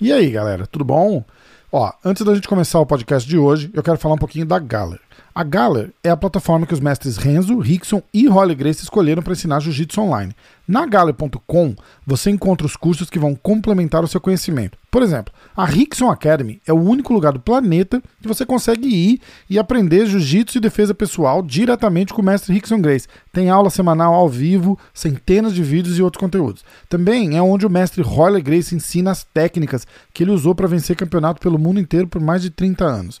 E aí, galera, tudo bom? Ó, antes da gente começar o podcast de hoje, eu quero falar um pouquinho da Galler. A Galler é a plataforma que os mestres Renzo, Rickson e Holly Grace escolheram para ensinar jiu-jitsu online. Na Galler.com você encontra os cursos que vão complementar o seu conhecimento. Por exemplo, a Rickson Academy é o único lugar do planeta que você consegue ir e aprender jiu-jitsu e defesa pessoal diretamente com o mestre Rickson Grace. Tem aula semanal ao vivo, centenas de vídeos e outros conteúdos. Também é onde o mestre Holly Grace ensina as técnicas que ele usou para vencer campeonato pelo mundo inteiro por mais de 30 anos.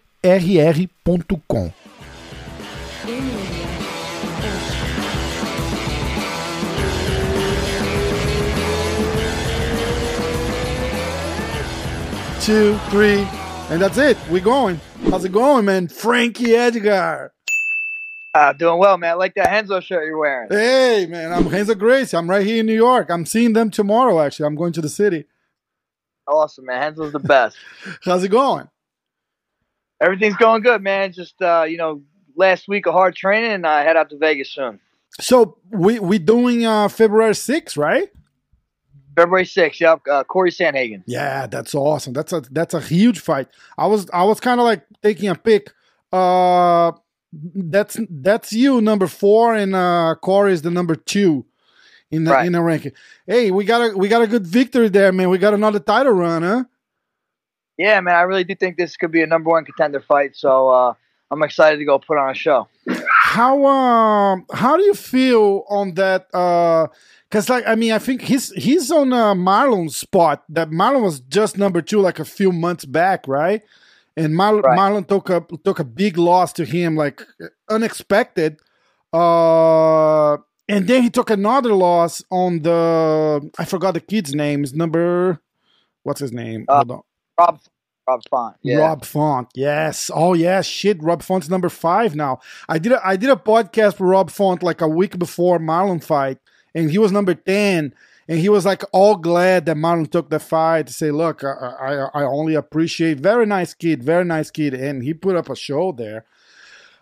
rr.com. Two, three, and that's it. We're going. How's it going, man? Frankie Edgar. Uh, doing well, man. I like that Renzo shirt you're wearing. Hey, man. I'm Renzo Gracie. I'm right here in New York. I'm seeing them tomorrow, actually. I'm going to the city. Awesome, man. Renzo's the best. How's it going? Everything's going good, man. Just uh, you know, last week of hard training, and I head out to Vegas soon. So we we doing uh, February 6th, right? February 6th, yep. Uh, Cory Sandhagen. Yeah, that's awesome. That's a that's a huge fight. I was I was kind of like taking a pick. Uh, that's that's you number four, and uh, Corey is the number two in the Right. in the ranking. Hey, we got a we got a good victory there, man. We got another title run, huh? Yeah, man. I really do think this could be a number one contender fight. So uh, I'm excited to go put on a show. How um how do you feel on that? Uh, because like I mean, I think he's he's on uh, Marlon's spot. That Marlon was just number two like a few months back, right? And Mar- Right. Marlon took a took a big loss to him, like unexpected. Uh, and then he took another loss on the I forgot the kid's name. Is number what's his name? Uh, Hold on. Rob, Rob Font. Yeah. Rob Font. Yes. Oh yeah. Shit. Rob Font's number five now. I did a, I did a podcast with Rob Font like a week before Marlon fight, and he was number ten, and he was like all glad that Marlon took the fight to say, look, I I, I only appreciate very nice kid, very nice kid, and he put up a show there.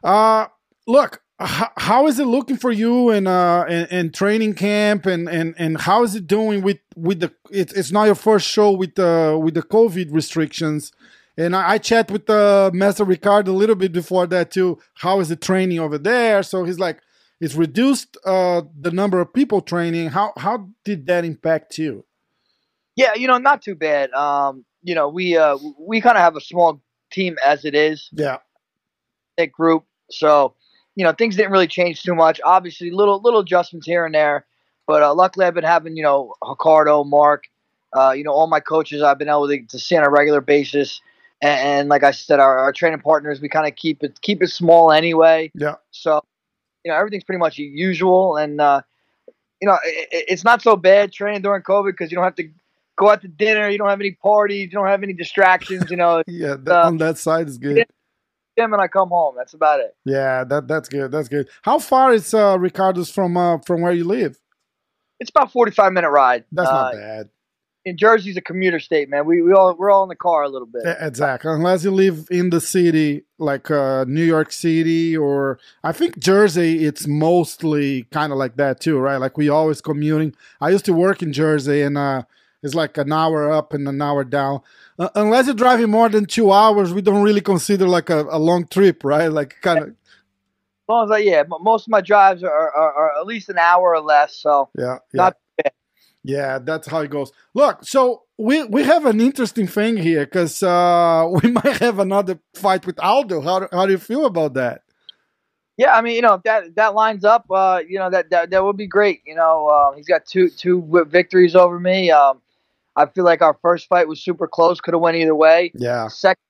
Uh look. How, how is it looking for you in uh in, in training camp and, and and how is it doing with with the it, it's not your first show with the with the COVID restrictions and I, I chat with uh, Master Ricard a little bit before that too. How is the training over there? So he's like, it's reduced uh, the number of people training. How how did that impact you? Yeah, you know, not too bad. Um, you know, we uh, we kind of have a small team as it is. Yeah, thick group. So, you know, things didn't really change too much. Obviously, little little adjustments here and there, but uh, luckily I've been having you know Ricardo, Mark, uh, you know all my coaches I've been able to, to see on a regular basis. And, and like I said, our, our training partners we kind of keep it keep it small anyway. yeah, So, you know, everything's pretty much usual, and uh, you know, it, it's not so bad training during COVID because you don't have to go out to dinner, you don't have any parties, you don't have any distractions. You know, yeah. That, on that side is good. Gym and I come home. That's about it. Yeah, that that's good. That's good. How far is uh, Ricardo's from uh, from where you live? It's about forty five minute ride. That's Uh, not bad. in Jersey's a commuter state, man. We we all we're all in the car a little bit. Exactly. Unless you live in the city, like uh, New York City, or I think Jersey, it's mostly kind of like that too, right? Like we always commuting. I used to work in Jersey, and uh, it's like an hour up and an hour down. Uh, unless you're driving more than two hours, we don't really consider like a, a long trip, right? Like kind of, long as I yeah, most of my drives are, are, are at least an hour or less. So yeah, yeah. Bad. Yeah, that's how it goes. Look, so we we have an interesting thing here because uh, we might have another fight with Aldo. How do- how do you feel about that? yeah, I mean you know if that that lines up, uh, you know that that that would be great. You know uh, he's got two two victories over me. Um, I feel like our first fight was super close, could have went either way. Yeah, Second,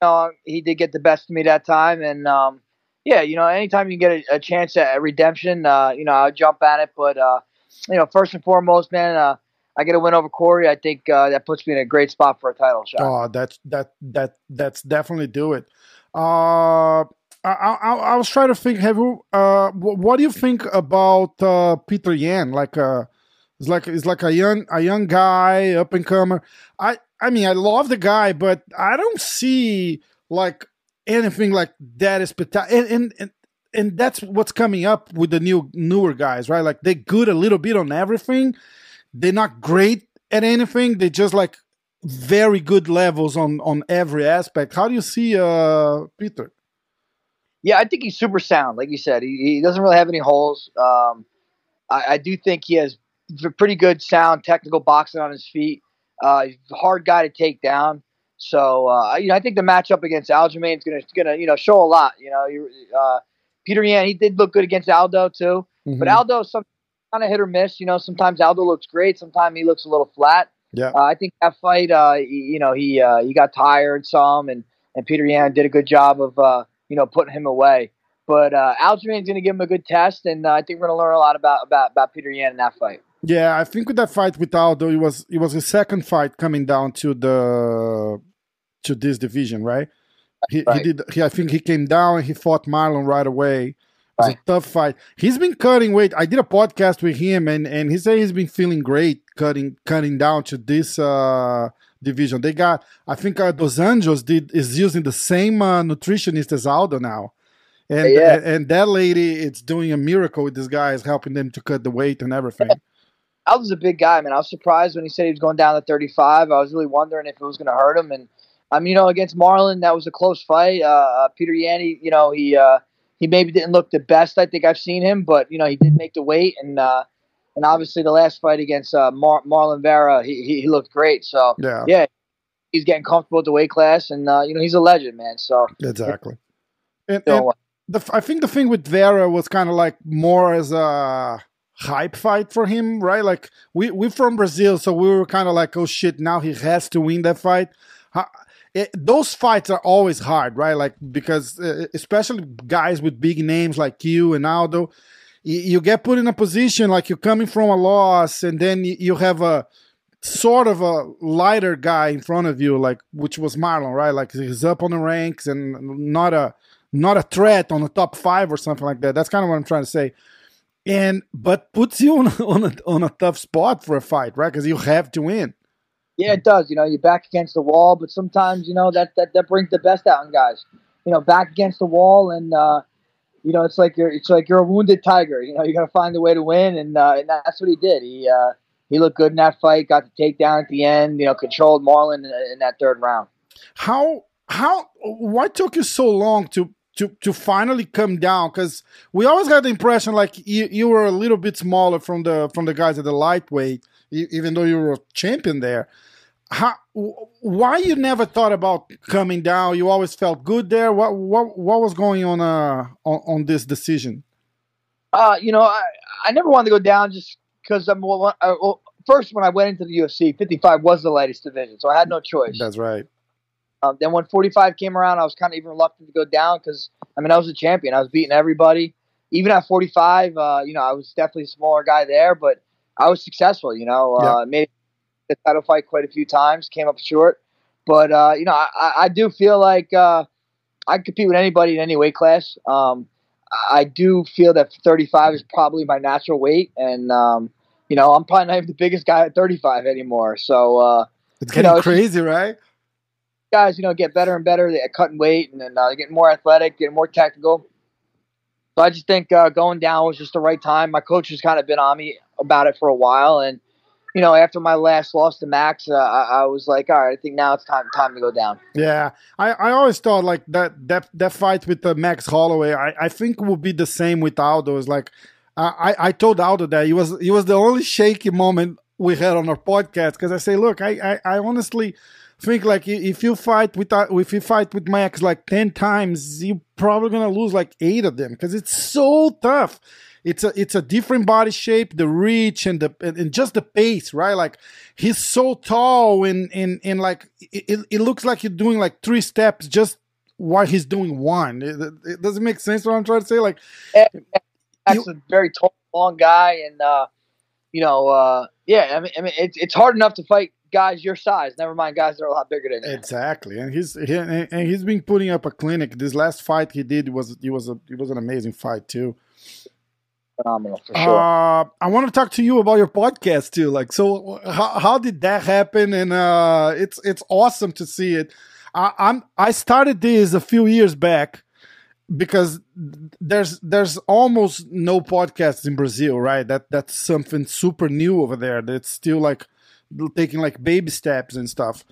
uh, he did get the best of me that time, and um, yeah, you know, anytime you get a, a chance at redemption, uh, you know, I'll jump at it. But uh, you know, first and foremost, man, uh, I get a win over Cory, I think uh, that puts me in a great spot for a title shot. Oh, that's that that that's definitely do it. Uh, I, I, I was trying to think. Have you? Uh, what do you think about uh, Petr Yan? Like, uh, it's like it's like a young a young guy, up and comer. I I mean, I love the guy, but I don't see like anything like that is spectacular. And, and, and and that's what's coming up with the new newer guys, right? Like they're good a little bit on everything. They're not great at anything. They're just like very good levels on on every aspect. How do you see uh Petr? Yeah, I think he's super sound. Like you said, he, he doesn't really have any holes. Um, I, I, do think he has pretty good sound, technical boxing on his feet. Uh, he's a hard guy to take down. So uh, you know, I think the matchup against Aljamain is gonna gonna you know show a lot. You know, uh, Petr Yan he did look good against Aldo too, mm-hmm. but Aldo some kind of hit or miss. You know, sometimes Aldo looks great, sometimes he looks a little flat. Yeah, uh, I think that fight, uh, you know, he uh, he got tired some, and and Petr Yan did a good job of uh, you know putting him away. But uh, Aljamain's going to give him a good test, and I think we're going to learn a lot about about about Petr Yan in that fight. Yeah, I think with that fight with Aldo, it was it was his second fight coming down to the to this division, right? He, right. he did. He, I think he came down and he fought Marlon right away. It was right. a tough fight. He's been cutting weight. I did a podcast with him, and and he said he's been feeling great cutting cutting down to this uh, division. They got. I think uh, Dos Anjos did is using the same uh, nutritionist as Aldo now. And, yeah. and, and that lady, it's doing a miracle with this guy, is helping them to cut the weight and everything. Aldo's a big guy, man. I was surprised when he said he was going down to 35. I was really wondering if it was going to hurt him, and I mean, you know, against Marlon, that was a close fight. Uh, uh, Peter Yanni, you know, he uh, he maybe didn't look the best I think I've seen him, but you know, he did make the weight, and uh, and obviously the last fight against uh, Mar- Marlon Vera, he, he, he looked great. So yeah, yeah, he's getting comfortable with the weight class, and uh, you know, he's a legend, man. So exactly. And, and the, I think the thing with Vera was kind of like more as a hype fight for him, right? Like we we're from Brazil, so we were kind of like, oh shit, now he has to win that fight. It, those fights are always hard, right? Like because uh, especially guys with big names like you and Aldo, you, you, get put in a position like you're coming from a loss, and then you, you have a sort of a lighter guy in front of you, like which was Marlon, right? Like he's up on the ranks and not a not a threat on the top five or something like that. That's kind of what I'm trying to say. And but puts you on on a, on a tough spot for a fight, right? Because you have to win. Yeah, it does. You know, you're back against the wall, but sometimes you know that that, that brings the best out in guys. You know, back against the wall, and uh, you know it's like you're it's like you're a wounded tiger. You know, you got to find a way to win, and uh, and that's what he did. He uh, he looked good in that fight. Got the takedown at the end. You know, controlled Marlon in, in that third round. How how why took you so long to to to finally come down because we always had the impression like you, you were a little bit smaller from the from the guys at the lightweight even though you were a champion there. How, why you never thought about coming down? You always felt good there. What what what was going on uh, on, on this decision? Uh, you know, I, I never wanted to go down just because I'm well, I, well, first when I went into the UFC, 55 was the lightest division, so I had no choice. That's right. Um, then when 45 came around, I was kind of even reluctant to go down because I mean I was a champion. I was beating everybody. Even at 45, uh, you know, I was definitely a smaller guy there, but I was successful. You know, uh, yeah. made the title fight quite a few times, came up short, but uh, you know, I, I do feel like uh, I compete with anybody in any weight class. Um, I do feel that 35 is probably my natural weight, and um, you know, I'm probably not even the biggest guy at 35 anymore. So uh, it's getting you know, crazy, right? Guys, you know, get better and better at cutting weight, and then uh, getting more athletic, getting more technical. So I just think uh, going down was just the right time. My coach has kind of been on me about it for a while, and you know, after my last loss to Max, uh, I, I, was like, all right, I think now it's time time to go down. Yeah, I, I always thought like that that that fight with the Max Holloway, I, I think would be the same with Aldo. It's like I I told Aldo that he was he was the only shaky moment we had on our podcast because I say, look, I, I I honestly think like if you fight with uh, if you fight with Max like ten times, you're probably gonna lose like eight of them because it's so tough. It's a it's a different body shape, the reach and the and just the pace, right? Like he's so tall and and and like it, it looks like you're doing like three steps just while he's doing one. It, it doesn't make sense what I'm trying to say. Like Max a very tall, long guy, and uh, you know. uh yeah, I mean, I mean, it's it's hard enough to fight guys your size. Never mind guys that are a lot bigger than you. Exactly, and he's he, and he's been putting up a clinic. This last fight he did was it was a it was an amazing fight too. Phenomenal for sure. Uh, I want to talk to you about your podcast too. Like, so how, how did that happen? And uh, it's it's awesome to see it. I, I'm I started this a few years back because there's there's almost no podcasts in Brazil, right? That that's something super new over there. That's still like taking like baby steps and stuff.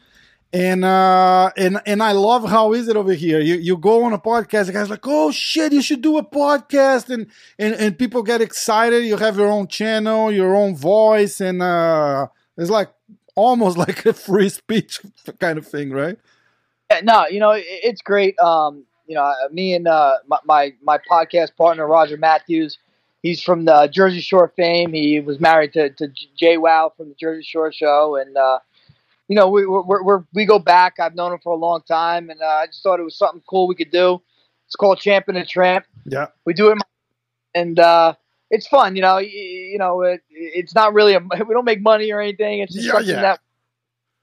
And uh and and I love how is it over here. You you go on a podcast, the guy's like, oh shit, you should do a podcast, and and and people get excited. You have your own channel, your own voice, and uh it's like almost like a free speech kind of thing, right? Yeah, no, you know it's great. Um, you know, me and uh, my, my, my podcast partner Roger Mathews. He's from the Jersey Shore fame. He was married to to JWoww from the Jersey Shore show, and uh, you know we we we we go back. I've known him for a long time, and uh, I just thought it was something cool we could do. It's called Champion and Tramp. Yeah, we do it, and uh, it's fun. You know, you, you know, it, it's not really a we don't make money or anything. It's just yeah, something yeah. that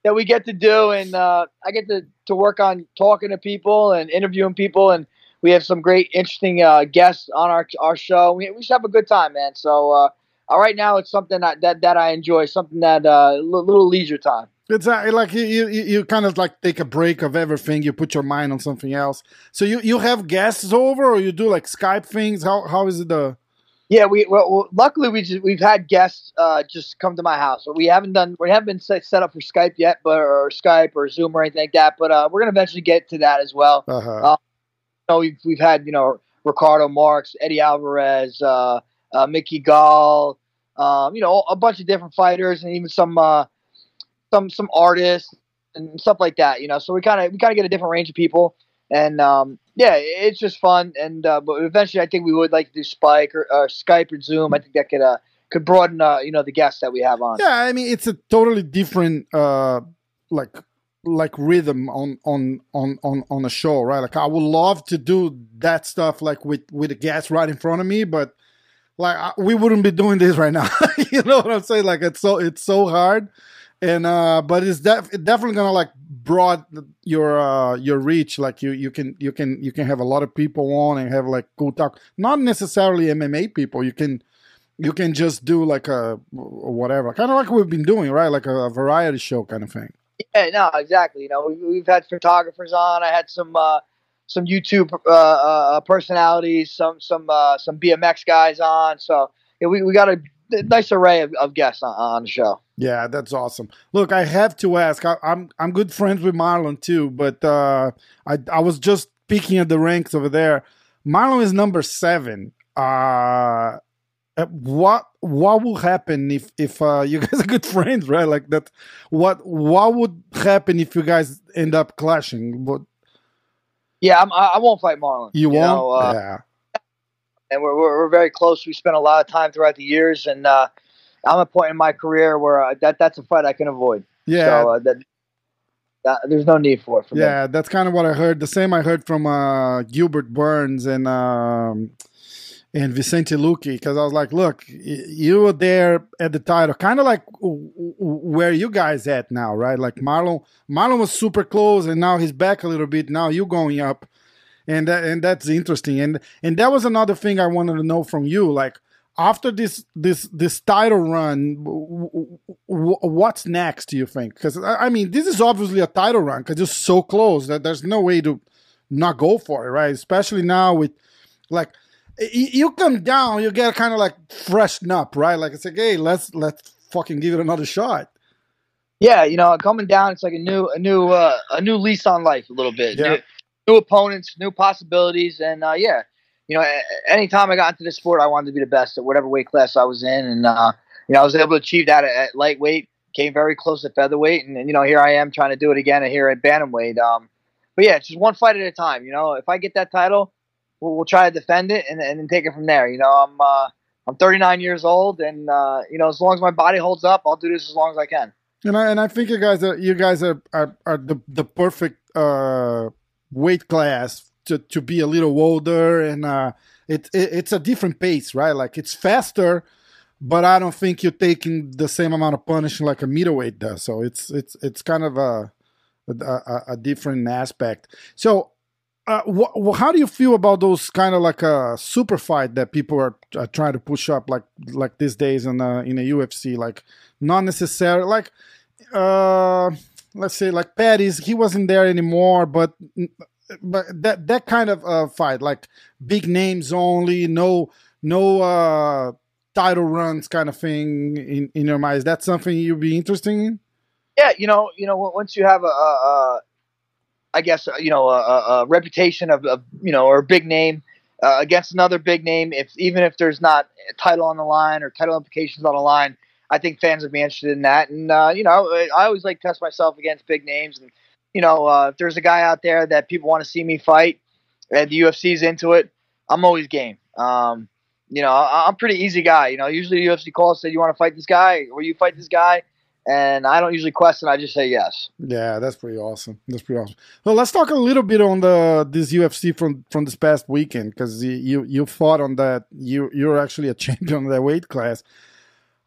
that we get to do, and uh, I get to to work on talking to people and interviewing people, and we have some great, interesting uh, guests on our our show. We, we just have a good time, man. So uh, uh right now, it's something that that, that I enjoy, something that uh, little leisure time. It's uh, like you, you you kind of like take a break of everything. You put your mind on something else. So you you have guests over, or you do like Skype things. How how is it the yeah, we well, luckily we just, we've had guests uh, just come to my house. We haven't done we haven't been set, set up for Skype yet, but or Skype or Zoom or anything like that. But uh, we're gonna eventually get to that as well. Uh-huh. Uh, you know, we've we've had you know Ricardo Marks, Eddie Alvarez, uh, uh, Mickey Gall, um, you know a bunch of different fighters and even some uh, some some artists and stuff like that. You know, so we kind of we kind of get a different range of people and um, yeah, it's just fun. And uh, but eventually, I think we would like to do Spike or uh, Skype or Zoom. I think that could uh, could broaden uh, you know the guests that we have on. Yeah, I mean it's a totally different uh, like like rhythm on on on on on a show, right? Like I would love to do that stuff like with with a guest right in front of me, but like we wouldn't be doing this right now. you know what I'm saying? Like it's so it's so hard and uh but it's def- definitely gonna like broad your uh your reach like you you can you can you can have a lot of people on and have like cool talk. Not necessarily mma people. You can you can just do like a whatever. Kind of like we've been doing right? Like a, a variety show kind of thing. Yeah no exactly. You know we've, we've had photographers on. I had some uh some youtube uh, uh personalities some some uh some bmx guys on. So yeah, we, we got a nice array of, of guests on, on, the show. Yeah, that's awesome. Look, I have to ask. I, am I'm, I'm good friends with Marlon too, but uh, I I was just peeking at the ranks over there. Marlon is number seven. Uh, uh what what will happen if if uh, you guys are good friends, right? Like that. What what would happen if you guys end up clashing? What? Yeah, I'm, I, I won't fight Marlon. You, you won't. Know, uh, yeah and we're, we're, we're very close. We spent a lot of time throughout the years, and uh, I'm at a point in my career where uh, that that's a fight I can avoid. Yeah, so, uh, that, that, there's no need for it. For yeah, me. that's kind of what I heard. The same I heard from uh, Gilbert Burns and um, and Vicente Luque because I was like, look, you were there at the title, kind of like where you guys at now, right? Like Marlon, Marlon was super close, and now he's back a little bit. Now you're going up and that, and that's interesting. And and that was another thing I wanted to know from you, like after this this this title run what's next do you think? Because i mean this is obviously a title run because it's so close that there's no way to not go for it right? Especially now with like you come down you get kind of like freshen up right? Like it's like hey let's let's fucking give it another shot. Yeah you know coming down it's like a new a new uh, a new lease on life a little bit. Yeah. new, new opponents, new possibilities, and uh, yeah, you know, anytime I got into the sport, I wanted to be the best at whatever weight class I was in, and uh, you know, I was able to achieve that at, at lightweight, came very close to featherweight, and, and, you know, here I am trying to do it again here at bantamweight. Um, but yeah, it's just one fight at a time. You know, if I get that title, we'll, we'll try to defend it and, and then take it from there. You know, I'm uh, I'm 39 years old, and uh, you know, as long as my body holds up, I'll do this as long as I can. And I and I think you guys are you guys are are, are the the perfect uh, weight class to, to be a little older and uh, it, it, it's a different pace right like it's faster but I don't think you're taking the same amount of punishing like a middleweight does. So it's it's it's kind of a a, a different aspect. So. Uh, wh- how do you feel about those kind of like a super fight that people are, are trying to push up like like these days in a, in a UFC like not necessarily like uh let's say like Pettis he wasn't there anymore but but that that kind of uh, fight like big names only no no uh title runs kind of thing in in your mind is that something you'd be interested in yeah you know you know once you have a, a, a I guess you know a, a reputation of, of, you know or a big name uh, against another big name. If even if there's not a title on the line or title implications on the line, I think fans would be interested in that. And uh, you know, I always like test myself against big names. And you know, uh, if there's a guy out there that people want to see me fight, and the UFC's into it, I'm always game. Um, you know, I, am pretty easy guy. You know, usually the UFC calls say you want to fight this guy, or you fight this guy and I don't usually question. I just say yes. Yeah, that's pretty awesome. That's pretty awesome. Well, let's talk a little bit on the this UFC from from this past weekend because you you fought on that. You you're actually a champion of that weight class.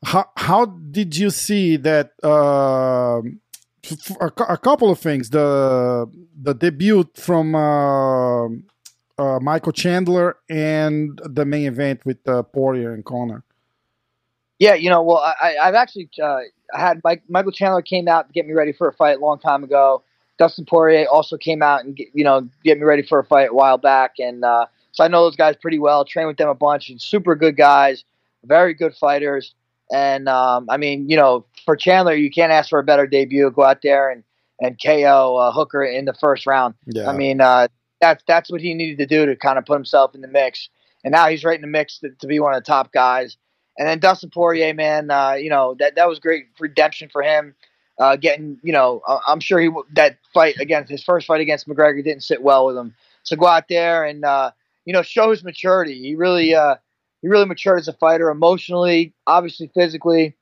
How how did you see that? Uh, a, a couple of things. The the debut from uh, uh, Michael Chandler and the main event with uh, Poirier and Conor. Yeah, you know, well, I, I've actually uh, had Mike, Michael Chandler came out to get me ready for a fight a long time ago. Dustin Poirier also came out and get, you know get me ready for a fight a while back, and uh, so I know those guys pretty well. Trained with them a bunch, and super good guys, very good fighters. And um, I mean, you know, for Chandler, you can't ask for a better debut. Go out there and and KO uh, Hooker in the first round. Yeah. I mean, uh, that's that's what he needed to do to kind of put himself in the mix. And now he's right in the mix to, to be one of the top guys. And then Dustin Poirier, man, uh, you know that that was great redemption for him. Uh, getting, you know, I'm sure he that fight against his first fight against McGregor didn't sit well with him. So go out there and uh, you know show his maturity. He really uh, he really matured as a fighter, emotionally, obviously physically,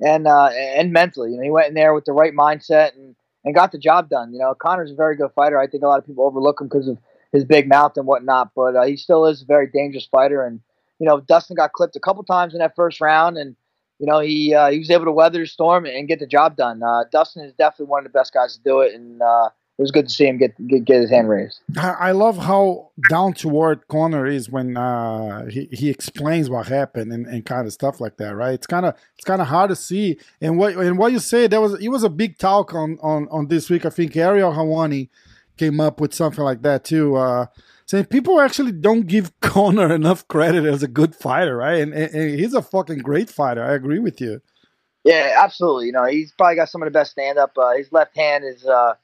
and uh, and mentally. You know, he went in there with the right mindset and and got the job done. You know, Conor's a very good fighter. I think a lot of people overlook him because of his big mouth and whatnot, but uh, he still is a very dangerous fighter and you know, Dustin got clipped a couple times in that first round, and you know he uh, he was able to weather the storm and get the job done. Uh, Dustin is definitely one of the best guys to do it, and uh, it was good to see him get, get get his hand raised. I love how down to earth Conor is when uh, he he explains what happened and, and kind of stuff like that, right? It's kind of it's kind of hard to see. And what and what you say there was it was a big talk on on on this week. I think Ariel Helwani came up with something like that too. Uh, saying people actually don't give Conor enough credit as a good fighter, right? And, and, and, he's a fucking great fighter. I agree with you. Yeah, absolutely. You know, he's probably got some of the best stand up. Uh, his left hand is uh,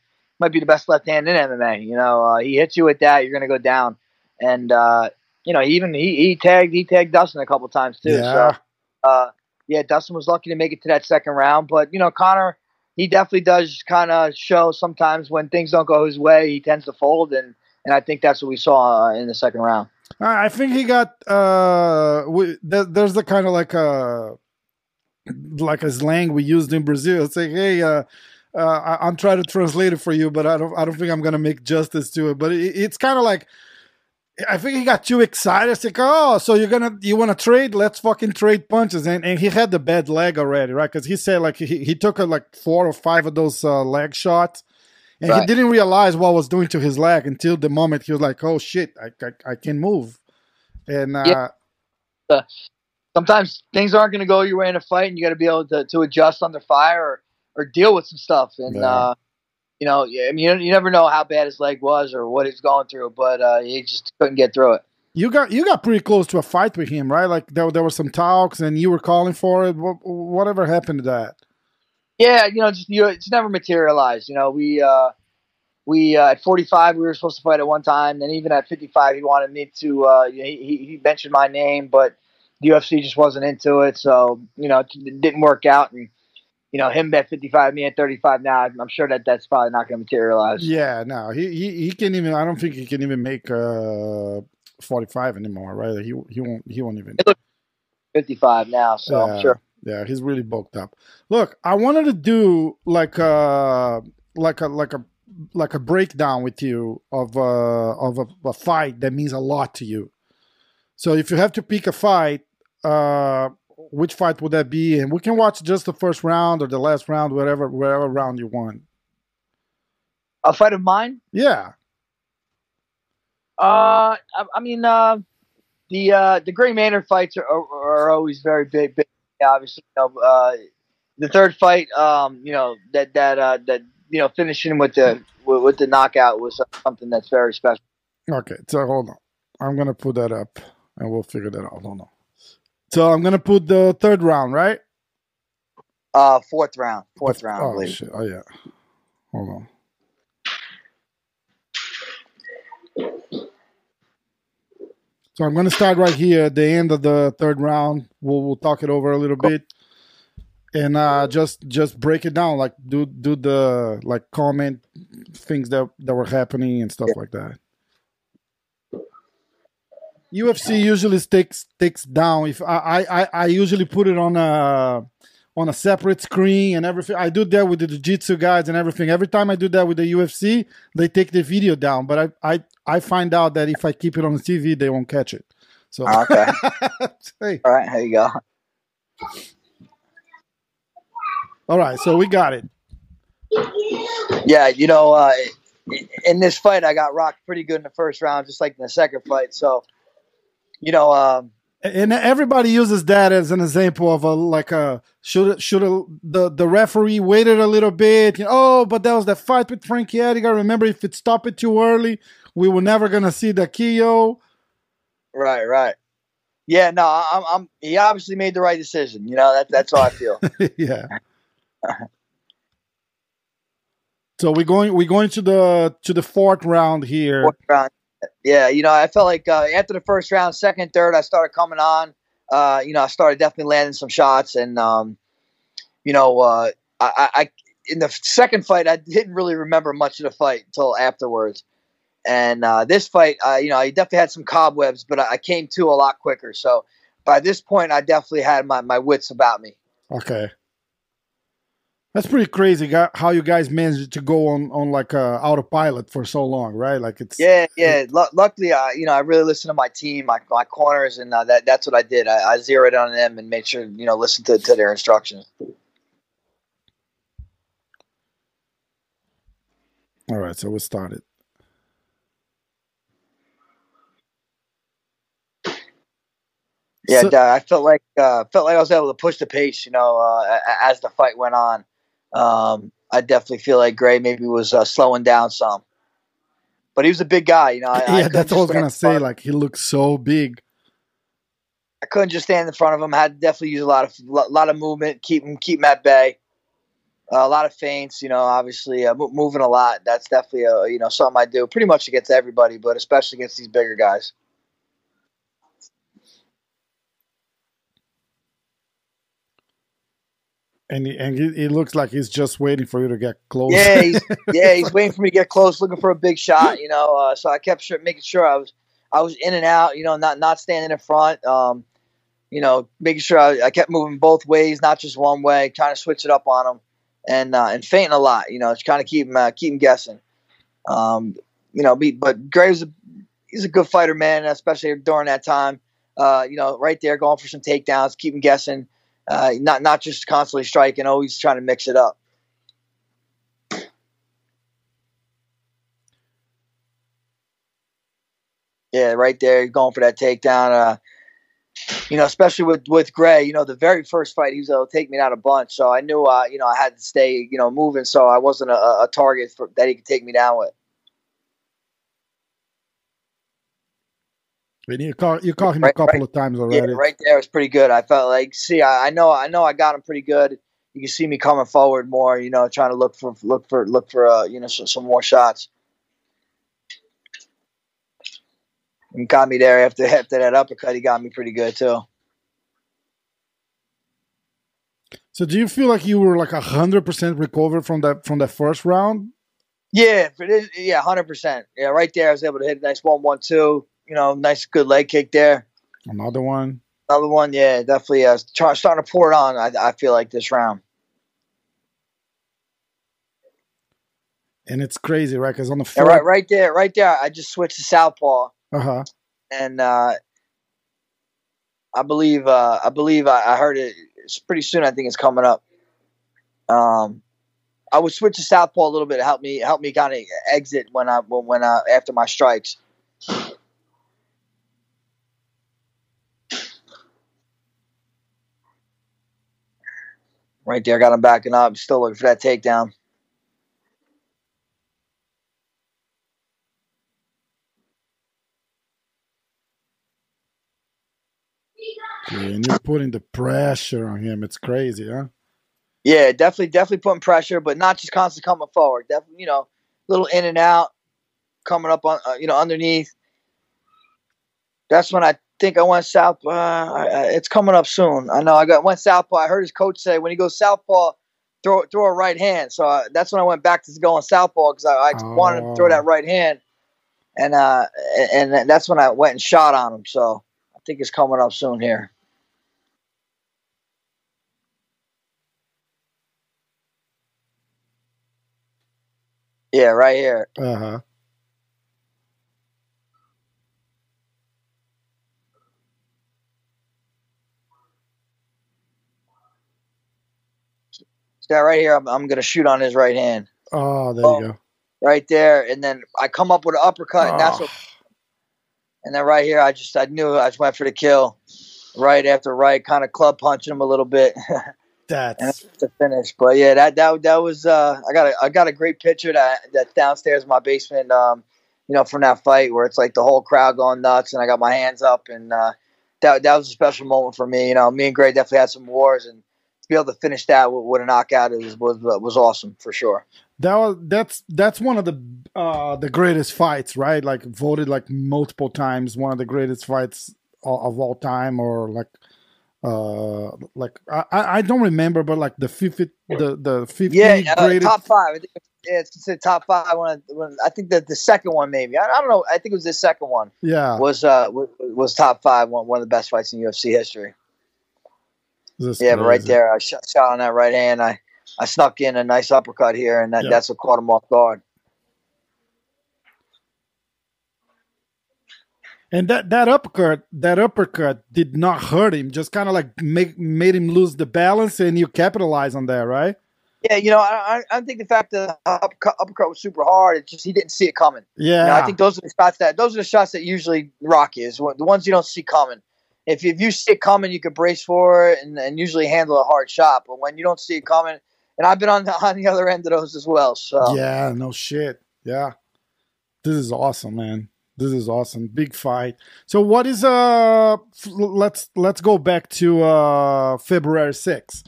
might be the best left hand in MMA. You know, uh, he hits you with that, you're gonna go down. And uh, you know, he even he, he tagged he tagged Dustin a couple times too. Yeah. So uh, yeah, Dustin was lucky to make it to that second round. But you know, Conor he definitely does kind of show sometimes when things don't go his way, he tends to fold and and I think that's what we saw uh, in the second round. I think he got uh, we, there's the kind of like a like a slang we used in Brazil. It's like, hey, uh, uh, I'm trying to translate it for you, but I don't I don't think I'm gonna make justice to it. But it, it's kind of like. I think he got too excited. It's like, oh, so you're gonna you want to trade? Let's fucking trade punches. And and he had the bad leg already, right? Because he said like he he took a, like four or five of those uh, leg shots, and right. he didn't realize what was doing to his leg until the moment he was like, "Oh shit, I I, I can move." And uh, yeah. uh, sometimes things aren't going to go your way in a fight, and you got to be able to, to adjust under fire or, or deal with some stuff. And yeah. uh, you know, I mean, you, you, never know how bad his leg was or what he's going through, but uh, he just couldn't get through it. You got you got pretty close to a fight with him, right? Like there there were some talks, and you were calling for it. What, whatever happened to that? Yeah, you know, just you know, it's never materialized. You know, we uh, we uh, at 45 we were supposed to fight at one time. Then even at 55, he wanted me to. Uh, he he mentioned my name, but the UFC just wasn't into it. So you know, it didn't work out. And you know, him at 55, me at 35 now. I'm sure that that's probably not going to materialize. Yeah, no, he, he he can even. I don't think he can even make uh 45 anymore, right? He he won't he won't even. 55 now, so I'm sure. Yeah, he's really bulked up. Look, I wanted to do like a like a like a like a breakdown with you of uh, of a, a, fight that means a lot to you. So if you have to pick a fight, uh, which fight would that be? And we can watch just the first round or the last round, whatever, whatever round you want. A fight of mine? Yeah. Uh, I, I mean, uh, the uh, the Gray Maynard fights are, are, are always very big. big obviously, you know, uh, the third fight, um, you know, that that uh, that you know, finishing with the with, with the knockout was something that's very special. Okay, so hold on. I'm gonna put that up, and we'll figure that out. Hold on. So I'm gonna put the third round, right? Uh, fourth round. Fourth round. Oh shit! Oh yeah. Hold on. So I'm gonna start right here at the end of the third round. We'll we'll talk it over a little bit, and uh, just just break it down. Like do do the like comment things that that were happening and stuff like that. UFC usually takes takes down. If I, I I usually put it on a on a separate screen and everything. I do that with the jiu-jitsu guys and everything. Every time I do that with the UFC, they take the video down. But I I I find out that if I keep it on the TV, they won't catch it. So Okay. hey, All right. Here you go. all right. So we got it. Yeah, you know, uh, in this fight, I got rocked pretty good in the first round, just like in the second fight. So, you know, um, And everybody uses that as an example of a like a should should a, the the referee waited a little bit. You know, oh, but that was the fight with Frankie Edgar. Remember, if it stopped it too early, we were never gonna see the KO. right, right. Yeah, no, I'm, I'm. He obviously made the right decision. You know, that, that's how I feel. yeah. So we're going we're going to the to the fourth round here. Fourth round. Yeah, you know, I felt like uh, after the first round, second, third, I started coming on. Uh, you know, I started definitely landing some shots, and um, you know, uh, I, I in the second fight, I didn't really remember much of the fight until afterwards. And uh, this fight, you know, I definitely had some cobwebs, but I I came to a lot quicker. So by this point, I definitely had my, my wits about me. Okay. That's pretty crazy how you guys managed to go on on like a autopilot for so long, right? Like it's Yeah, yeah. Lu luckily, uh, you know, I really listened to my team, my, my corners, and uh, that that's what I did. I, I zeroed on them and made sure, you know, listen to, to their instructions. All right, so we started. Yeah, So- uh, I felt like uh, felt like I was able to push the pace, you know, uh, as the fight went on. Um, I definitely feel like Gray maybe was uh, slowing down some, but he was a big guy, you know. I, I yeah, couldn't that's what I was gonna say. Like he looked so big. I couldn't just stand in front of him. I had to definitely use a lot of lo- lot of movement, keep him keep him at bay. Uh, a lot of feints, you know. Obviously, uh, mo- moving a lot. That's definitely a you know something I do pretty much against everybody, but especially against these bigger guys. And he, and he, he looks like he's just waiting for you to get close. Yeah, he's, yeah, he's waiting for me to get close, looking for a big shot. You know, uh, so I kept sure, making sure I was I was in and out. You know, not not standing in front. Um, you know, making sure I, I kept moving both ways, not just one way. Trying to switch it up on him, and uh, and fainting a lot. You know, to kind of keep him uh, keep him guessing. Um, you know, but Graves, a, he's a good fighter, man, especially during that time. Uh, you know, right there, going for some takedowns, keep him guessing. Uh, not not just constantly striking, always trying to mix it up. Yeah, right there, going for that takedown. Uh, you know, especially with with Gray, you know, the very first fight he was able to take me down a bunch, so I knew, uh, you know, I had to stay, you know, moving, so I wasn't a, a target for, that he could take me down with. And you caught you caught him Right- a couple right- of times Yeah, already. right there was pretty good. I felt like, see, I, I know, I know, I got him pretty good. You can see me coming forward more, you know, trying to look for, look for, look for, uh, you know, some, some more shots. And got me there after after that uppercut. He got me pretty good too. So do you feel like you were like a hundred percent recovered from that from that first round? Yeah, yeah, hundred percent. Yeah, right there, I was able to hit a nice one, one, two. You know, nice good leg kick there. Another one. Another one, yeah, definitely. Uh, try, starting to pour it on. I, I feel like this round. And it's crazy, right? Because on the Yeah, right, right there, right there. I just switched to southpaw, uh huh. and uh, I believe uh, I believe I, I heard it. It's pretty soon. I think it's coming up. Um, I would switch to southpaw a little bit to help me help me kind of exit when I when, when I, after my strikes. Right there, got him backing up. Still looking for that takedown. and you're putting the pressure on him. It's crazy, huh? Yeah, definitely, definitely putting pressure, but not just constantly coming forward. Definitely, you know, little in and out, coming up on, uh, you know, underneath. That's when I think I went south. Uh, it's coming up soon. I know I got went southpaw. I heard his coach say when he goes southpaw, throw throw a right hand. So uh, that's when I went back to going southpaw because I, I oh. wanted to throw that oh. right hand, and uh, and that's when I went and shot on him. So I think it's coming up soon here. Yeah, right here. Uh huh. That right here. I'm, I'm going to shoot on his right hand. Oh, there you go. Right there, and then I come up with an uppercut, oh. and that's what. And then right here, I just I knew I just went for the kill, right after right, kind of club punching him a little bit. That's the finish. But yeah, that that that was uh, I got a I got a great picture that that downstairs in my basement. Um, you know, from that fight where it's like the whole crowd going nuts, and I got my hands up, and uh, that that was a special moment for me. You know, me and Gray definitely had some wars, and to be able to finish that with, with a knockout is, was was awesome for sure. That was that's that's one of the uh, the greatest fights, right? Like voted like multiple times one of the greatest fights of all time, or like uh like I I don't remember, but like the fifth the the fifth yeah uh, top five. I think yeah, it's considered top five. One, one, I think that the second one maybe. I, I, don't know. I think it was the second one. Yeah, was uh was, was top five. One one of the best fights in UFC history. Yeah, but right there, I shot, shot on that right hand. I I snuck in a nice uppercut here, and that, that's what caught him off guard. And that, that uppercut, that uppercut did not hurt him. Just kind of like make made him lose the balance, and you capitalize on that, right? Yeah, you know, I, I think the fact that the uppercut, uppercut was super hard, it's just he didn't see it coming. Yeah, you know, I think those are the shots that those are the shots that usually rock is the ones you don't see coming. If if you see it coming, you can brace for it and, and usually handle a hard shot. But when you don't see it coming, and I've been on the, on the other end of those as well. So yeah, no shit. Yeah, this is awesome, man. This is awesome. Big fight. So what is uh let's let's go back to uh February 6th.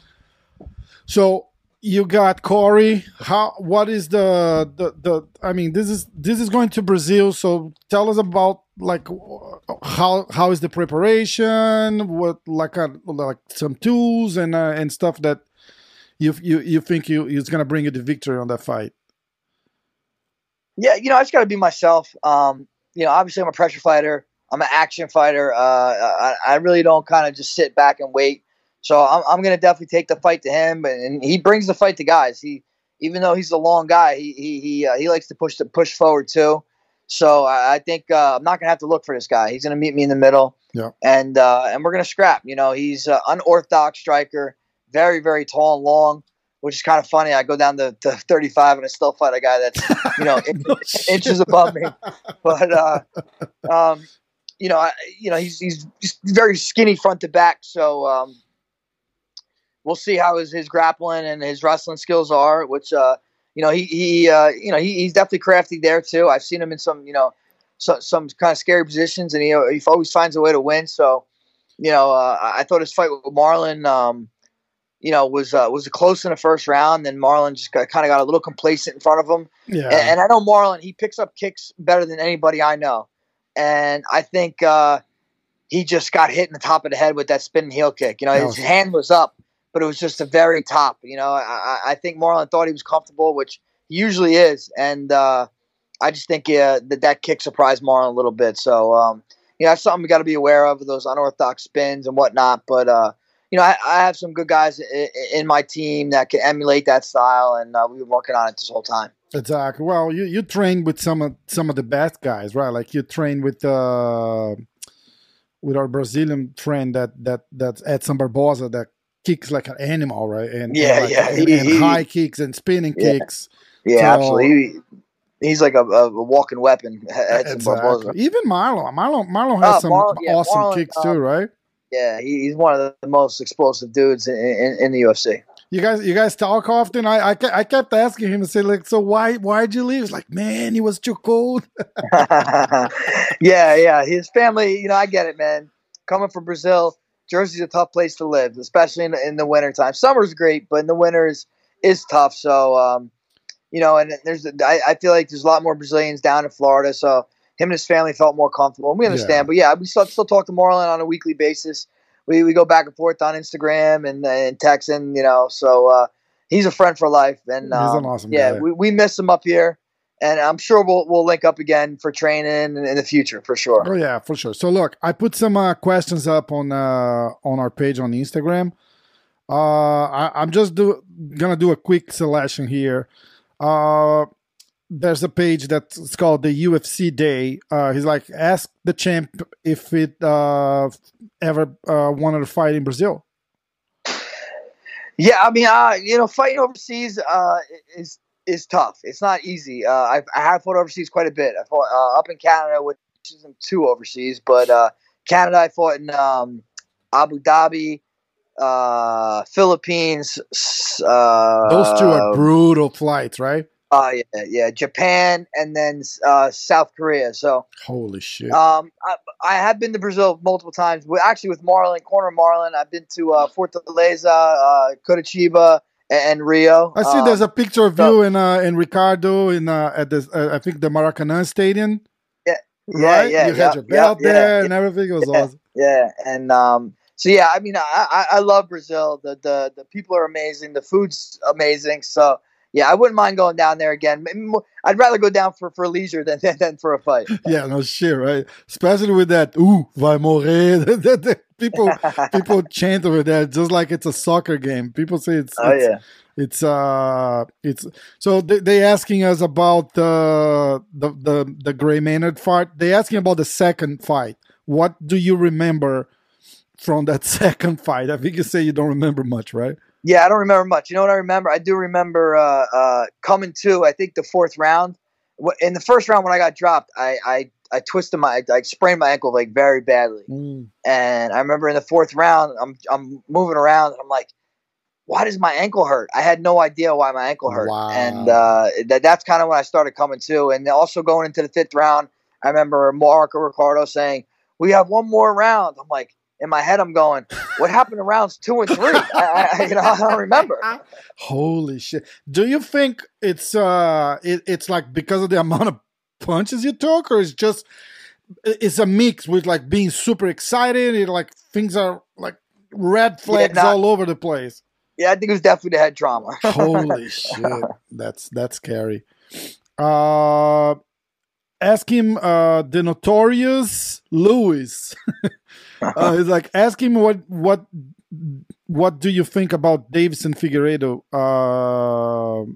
So you got Cory. How what is the, the the I mean this is this is going to Brazil, so tell us about like how how is the preparation, what like uh, like some tools and uh, and stuff that you you you think you is to bring you the victory on that fight. Yeah, you know, I just got to be myself. Um, you know, obviously I'm a pressure fighter. I'm an action fighter. Uh, I, I, really don't kind of just sit back and wait. So I'm, I'm going to definitely take the fight to him, and he brings the fight to guys. He, even though he's a long guy, he he he, uh, he likes to push to push forward too. So I, I think uh, I'm not going to have to look for this guy. He's going to meet me in the middle, yeah. and uh, and we're going to scrap. You know, he's an unorthodox striker, very very tall and long which is kind of funny. I go down to, to 35 and I still fight a guy that's, you know, no inches above me. But, uh, um, you know, I, you know, he's, he's very skinny front to back. So, um, we'll see how his, his grappling and his wrestling skills are, which, uh, you know, he, he, uh, you know, he, he's definitely crafty there too. I've seen him in some, you know, so, some kind of scary positions and he, he always finds a way to win. So, you know, uh, I thought his fight with Marlon, um, you know, was uh, was close in the first round. Then Marlon just kind of got a little complacent in front of him. Yeah. And, and, I know Marlon; he picks up kicks better than anybody I know. And I think uh, he just got hit in the top of the head with that spinning heel kick. You know, his hand was up, but it was just the very top. You know, I, I think Marlon thought he was comfortable, which he usually is, and uh, I just think uh, that that kick surprised Marlon a little bit. So. Um, you know, that's something we got to be aware of those unorthodox spins and whatnot. But uh, you know, I, I, have some good guys in, in, my team that can emulate that style, and uh, we've been working on it this whole time. Exactly. Well, you you train with some of some of the best guys, right? Like you train with uh, with our Brazilian friend that that that's Edson Barboza that kicks like an animal, right? And Yeah, like, yeah, and, he- and he- high kicks and spinning Yeah. kicks. Yeah, So- absolutely. He, he's like a, a walking weapon. Exactly. Even Marlon, Marlon, Marlon has Oh, some Marlon- yeah, awesome Marlon, kicks uh, too, right? Yeah, he, he's one of the most explosive dudes in, in, in the UFC. You guys, you guys talk often. I, I, I kept asking him and say like, so why, why'd you leave? He's like, man, he was too cold. yeah, yeah. His family, you know, I get it, man. Coming from Brazil, Jersey's a tough place to live, especially in, in the wintertime. Summer's great, but in the winters is tough. So, um, you know, and there's, I, I feel like there's a lot more Brazilians down in Florida. So him and his family felt more comfortable. And we understand. Yeah. But yeah, we still, still talk to Marlon on a weekly basis. We, we go back and forth on Instagram and, and texting, you know. So uh, he's a friend for life. And He's um, an awesome yeah, guy. we, we miss him up here. And I'm sure we'll, we'll link up again for training in, in the future for sure. Oh yeah, for sure. So look, I put some uh, questions up on uh, on our page on Instagram. Uh, I, I'm just do, gonna do a quick selection here. Uh, there's a page that's called the UFC Day. Uh, he's like, ask the champ if it uh, ever uh, wanted to fight in Brazil. Yeah, I mean, uh, you know, fighting overseas uh, is is tough. It's not easy. Uh, I, I have fought overseas quite a bit. I fought uh, up in Canada, which isn't too overseas, but uh, Canada, I fought in um, Abu Dhabi, uh, Philippines. Uh, Those two are brutal flights, right? Uh, yeah, yeah, Japan, and then uh, South Korea. So Holy shit! um, I, I have been to Brazil multiple times. Actually, with Marlon, corner Marlon, I've been to uh, Fortaleza, uh, Curitiba, and, Rio. I see. Um, there's a picture of so- you and uh, and Ricardo in uh, at the uh, I think the Maracanã Stadium. Yeah, right. yeah, you yeah, had your belt yeah, there yeah, and everything. It was yeah. awesome. Yeah, and um, so yeah, I mean, I, I, I love Brazil. The, the the people are amazing. The food's amazing. So yeah, I wouldn't mind going down there again. I'd rather go down for, for leisure than, than than for a fight. Yeah, no shit, right? Especially with that, ooh, vai morrer. people people chant over that just like it's a soccer game. People say it's Oh it's, yeah. it's uh it's so they they asking us about the the the the Gray Maynard fight. They asking about the second fight. What do you remember from that second fight? I think you say you don't remember much, right? Yeah, I don't remember much. You know what I remember? I do remember uh, uh, coming to. I think the fourth round. In the first round, when I got dropped, I I, I twisted my I sprained my ankle like very badly. Mm. And I remember in the fourth round, I'm I'm moving around, and I'm like, why does my ankle hurt? I had no idea why my ankle hurt, Wow. and uh, that that's kind of when I started coming to. And also going into the fifth round, I remember Mark or Ricardo saying, "We have one more round." I'm like. In my head, I'm going, "What happened to rounds two and three? I, I, you know, I don't remember." Holy shit! Do you think it's uh it, it's like because of the amount of punches you took, or it's just it's a mix with like being super excited and like things are like red flags nah. all over the place. Yeah, I think it was definitely the head trauma. Holy shit! That's that's scary. Uh, ask him uh the notorious Lewis. uh, he's like ask him what what what do you think about Deiveson Figueiredo? Uh,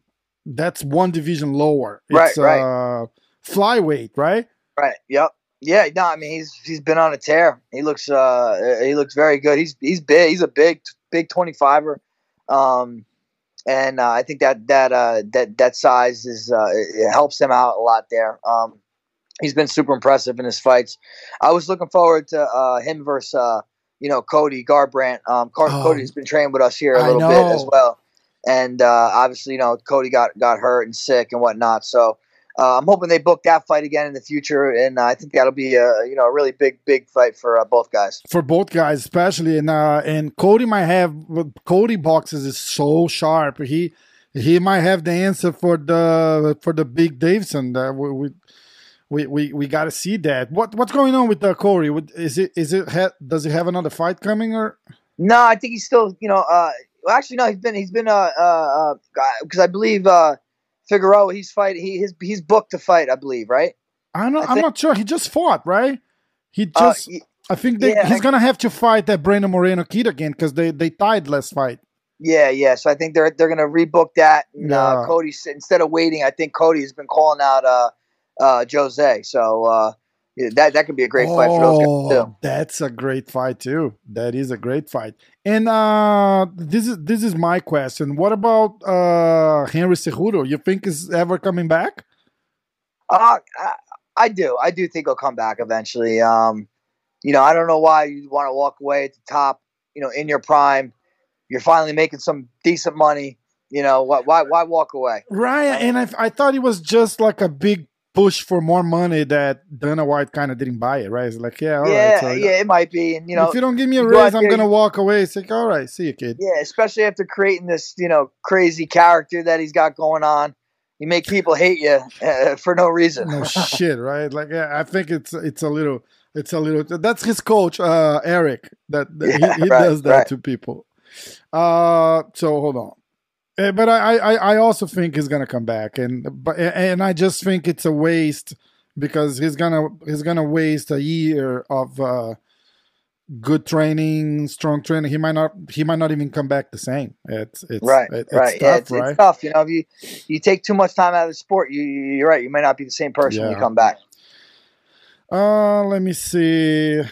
that's one division lower. Right, It's, right. Uh, flyweight, right? Right. Yep. Yeah. No. I mean, he's he's been on a tear. He looks uh he looks very good. He's he's big. He's a big big twenty fiver. Um, and uh, I think that that uh that that size is uh it helps him out a lot there. Um, he's been super impressive in his fights. I was looking forward to uh him versus uh you know Cody Garbrandt. Um, Car- Oh. Cody's been training with us here a little bit as well. And uh, obviously, you know, Cody got got hurt and sick and whatnot. So uh, I'm hoping they book that fight again in the future, and uh, I think that'll be a you know a really big big fight for uh, both guys. For both guys, especially, and uh, and Cody might have Cody boxes is so sharp. He he might have the answer for the for the big Deiveson. That we we we, we, we got to see that. What what's going on with uh, Cody? Would- Is it is it ha- does he have another fight coming or? No, I think he's still you know. Uh, well, actually, no, he's been he's been uh uh because I believe uh Figueroa he's fight he he's he's booked to fight I believe right. I don't. I I'm not sure. He just fought, right? He Uh, just. y- I think they, yeah, he's I- gonna have to fight that Brandon Moreno kid again because they they tied last fight. yeah, yeah. So I think they're they're gonna rebook that. And, Yeah. uh, Cody instead of waiting, I think Cody has been calling out uh uh Jose. So uh that that could be a great fight for those guys Oh, too. That's a great fight too. That is a great fight. And uh this is this is my question. What about uh Henry Cejudo? You think is ever coming back? Uh, I, I do. I do think he'll come back eventually. Um, you know, I don't know why you want to walk away at the top. You know, in your prime, you're finally making some decent money. You know, why why, why walk away? Right. And I, I thought it was just like a big push for more money that Dana White kind of didn't buy it, right? It's like, yeah, all right. yeah, so yeah, it might be. And you know, if you don't give me a raise, I'm there, gonna walk away. It's like, all right, see you, kid. yeah, especially after creating this, you know, crazy character that he's got going on. You make people hate you uh, for no reason. no shit, right? Like yeah, I think it's it's a little it's a little that's his coach, uh Eric, that, that Yeah, he, he right, does that right. to people. Uh so hold on. Eh, But I, I I also think he's gonna come back and but and I just think it's a waste because he's gonna he's gonna waste a year of uh good training, strong training. He might not he might not even come back the same. It's it's right, it- it's right. tough, yeah, it's, right? it's tough. You know, if you you take too much time out of the sport, you you're right. You may not be the same person when you come back. Uh, let me see.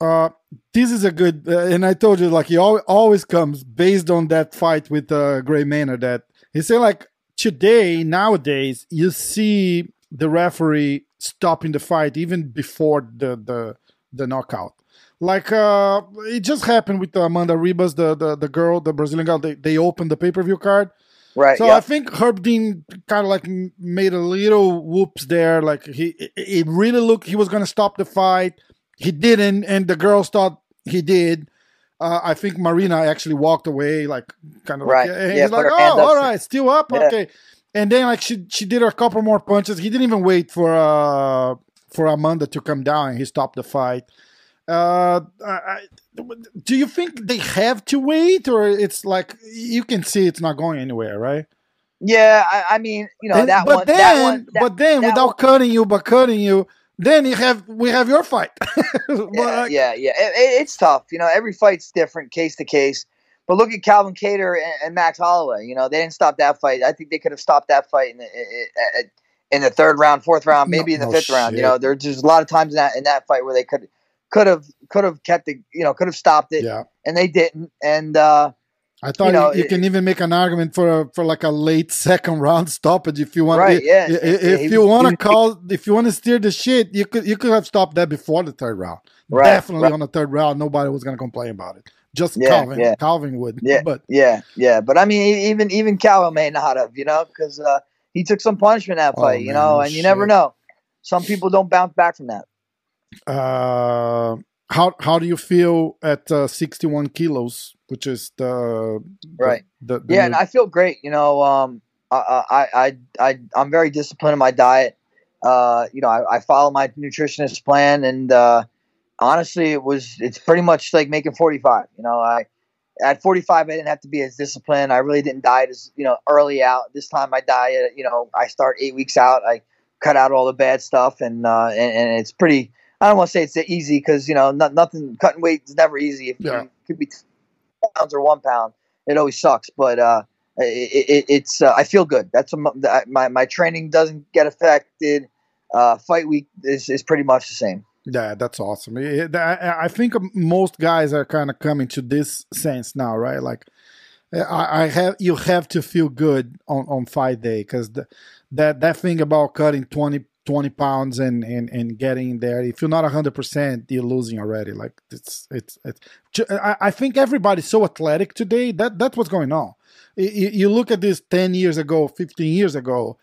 Uh, this is a good, uh, and I told you, like he al- always comes based on that fight with uh, Gray Maynard. That he said, like today, nowadays, you see the referee stopping the fight even before the the the knockout. Like uh, it just happened with Amanda Ribas, the the the girl, the Brazilian girl. They they opened the pay per view card. Right. So yeah. I think Herb Dean kind of like made a little whoops there. Like he, it- really looked he was going to stop the fight. He didn't, and the girls thought he did. Uh, I think Marina actually walked away, like kind of Right. like, and Yeah, he's like, oh, all right, still up, Yeah. okay. And then like she she did a couple more punches. He didn't even wait for uh for Amanda to come down. He stopped the fight. Uh, I, do you think they have to wait, or it's like you can see it's not going anywhere, right? yeah. I, I mean, you know And- that but one. then, that one. That, but then, without one- cutting you, but cutting you, then you have we have your fight. But, yeah, yeah, yeah. It, it- it's tough. You know, every fight's different, case to case. But look at Calvin Kattar and, and Max Holloway. You know, they didn't stop that fight. I think they could have stopped that fight in the in, in the third round, fourth round, maybe in the No- fifth no round. You know, there's just a lot of times in that in that fight where they could could have could have kept it. You know, could have stopped it, yeah, and they didn't. And uh, I thought You know, you, you it- can even make an argument for a, for like a late second round stoppage if you want. Right, yeah. If, He- you want to call, if you want to steer the shit, you could you could have stopped that before the third round. Right, Definitely right. on the third round, nobody was gonna complain about it. Just Yeah, Calvin, yeah. Calvin would. Yeah. but yeah, yeah. But I mean, even even Calvin may not have. You know, because uh, he took some punishment that Oh, fight. you man, know, no and you never know. Some people don't bounce back from that. uh, how how do you feel at uh, sixty one kilos, which is the Right. The, the Yeah, new- and I feel great. You know, um, I, I, I, I, I'm very disciplined in my diet. Uh, you know, I, I follow my nutritionist plan, and uh, honestly, it was it's pretty much like making 45. You know, I at 45, I didn't have to be as disciplined. I really didn't diet as you know early out. This time, I diet. You know, I start eight weeks out. I cut out all the bad stuff, and uh, and, and it's pretty. I don't want to say it's easy because you know not, nothing cutting weight is never easy. If Yeah. you could be two pounds or one pound, it always sucks. But uh, it, it, it's uh, I feel good. That's a, my my training doesn't get affected. Uh, fight week is, is pretty much the same. Yeah, that's awesome. I, think most guys are kind of coming to this sense now, right? Like, I, I have you have to feel good on on fight day because that that thing about cutting 20, 20 pounds and and and getting there, if you're not hundred percent, you're losing already. Like it's it's it's. I, I think everybody's so athletic today. That that's what's going on. You, you look at this ten years ago, fifteen years ago,